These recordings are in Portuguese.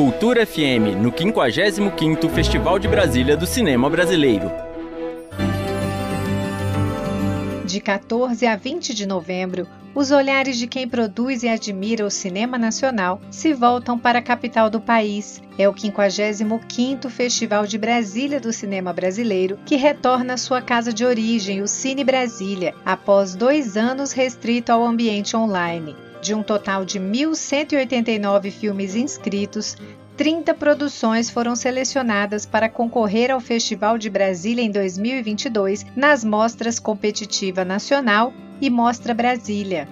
Cultura FM, no 55º Festival de Brasília do Cinema Brasileiro. De 14 a 20 de novembro, os olhares de quem produz e admira o cinema nacional se voltam para a capital do país. É o 55º Festival de Brasília do Cinema Brasileiro, que retorna à sua casa de origem, o Cine Brasília, após dois anos restrito ao ambiente online. De um total de 1.189 filmes inscritos, 30 produções foram selecionadas para concorrer ao Festival de Brasília em 2022 nas mostras Competitiva Nacional e Mostra Brasília.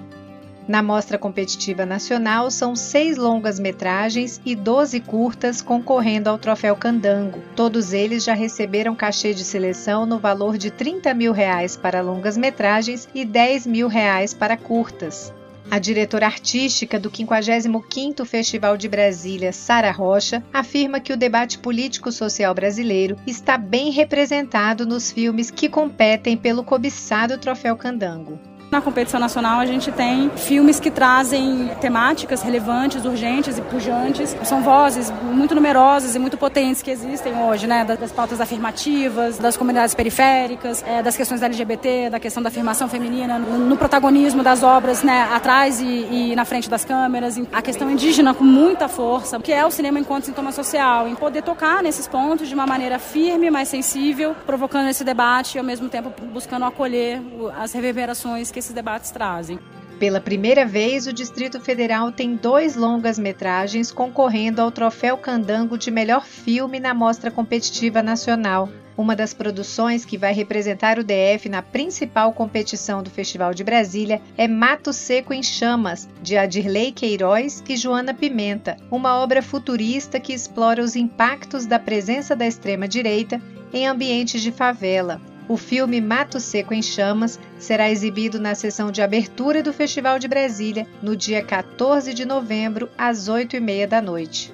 Na Mostra Competitiva Nacional, são seis longas-metragens e 12 curtas concorrendo ao Troféu Candango. Todos eles já receberam cachê de seleção no valor de 30 mil reais para longas-metragens e 10 mil reais para curtas. A diretora artística do 55º Festival de Brasília, Sara Rocha, afirma que o debate político-social brasileiro está bem representado nos filmes que competem pelo cobiçado Troféu Candango. Na competição nacional a gente tem filmes que trazem temáticas relevantes, urgentes e pujantes. São vozes muito numerosas e muito potentes que existem hoje, né? Das pautas afirmativas, das comunidades periféricas, é, das questões da LGBT, da questão da afirmação feminina, no protagonismo das obras, né? Atrás e, e na frente das câmeras. A questão indígena com muita força, que é o cinema enquanto sintoma social, em poder tocar nesses pontos de uma maneira firme, mais sensível, provocando esse debate e ao mesmo tempo buscando acolher as reverberações que que esses debates trazem. Pela primeira vez, o Distrito Federal tem dois longas-metragens concorrendo ao Troféu Candango de Melhor Filme na Mostra Competitiva Nacional. Uma das produções que vai representar o DF na principal competição do Festival de Brasília é Mato Seco em Chamas, de Adirley Queiroz e Joana Pimenta, uma obra futurista que explora os impactos da presença da extrema-direita em ambientes de favela. O filme Mato Seco em Chamas será exibido na sessão de abertura do Festival de Brasília no dia 14 de novembro, às 8h30 da noite.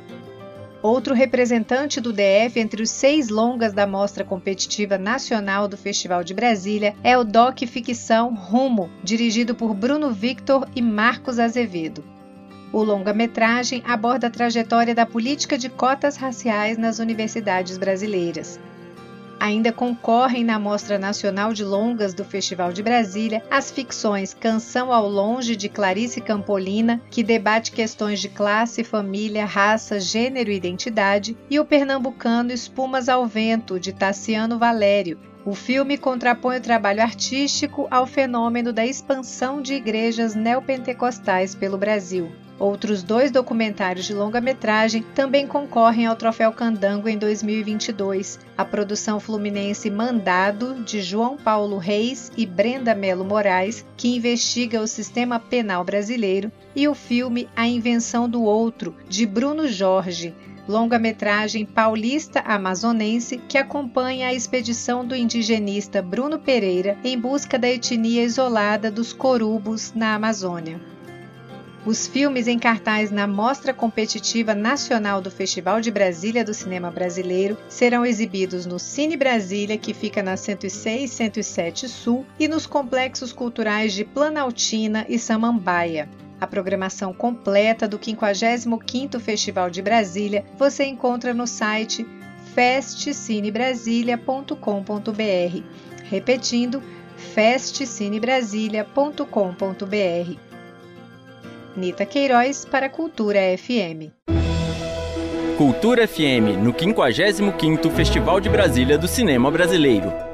Outro representante do DF entre os seis longas da Mostra Competitiva Nacional do Festival de Brasília é o Doc Ficção Rumo, dirigido por Bruno Victor e Marcos Azevedo. O longa-metragem aborda a trajetória da política de cotas raciais nas universidades brasileiras. Ainda concorrem na Mostra Nacional de Longas do Festival de Brasília as ficções Canção ao Longe de Clarice Campolina, que debate questões de classe, família, raça, gênero e identidade, e o pernambucano Espumas ao Vento de Tassiano Valério, o filme contrapõe o trabalho artístico ao fenômeno da expansão de igrejas neopentecostais pelo Brasil. Outros dois documentários de longa-metragem também concorrem ao Troféu Candango em 2022. A produção fluminense Mandado, de João Paulo Reis e Brenda Melo Moraes, que investiga o sistema penal brasileiro, e o filme A Invenção do Outro, de Bruno Jorge, longa-metragem paulista amazonense que acompanha a expedição do indigenista Bruno Pereira em busca da etnia isolada dos corubos na Amazônia. Os filmes em cartaz na Mostra Competitiva Nacional do Festival de Brasília do Cinema Brasileiro serão exibidos no Cine Brasília, que fica na 106 107 Sul, e nos complexos culturais de Planaltina e Samambaia. A programação completa do 55º Festival de Brasília você encontra no site festcinebrasilia.com.br. Repetindo, festcinebrasilia.com.br. Nita Queiroz para Cultura FM. Cultura FM, no 55º Festival de Brasília do Cinema Brasileiro.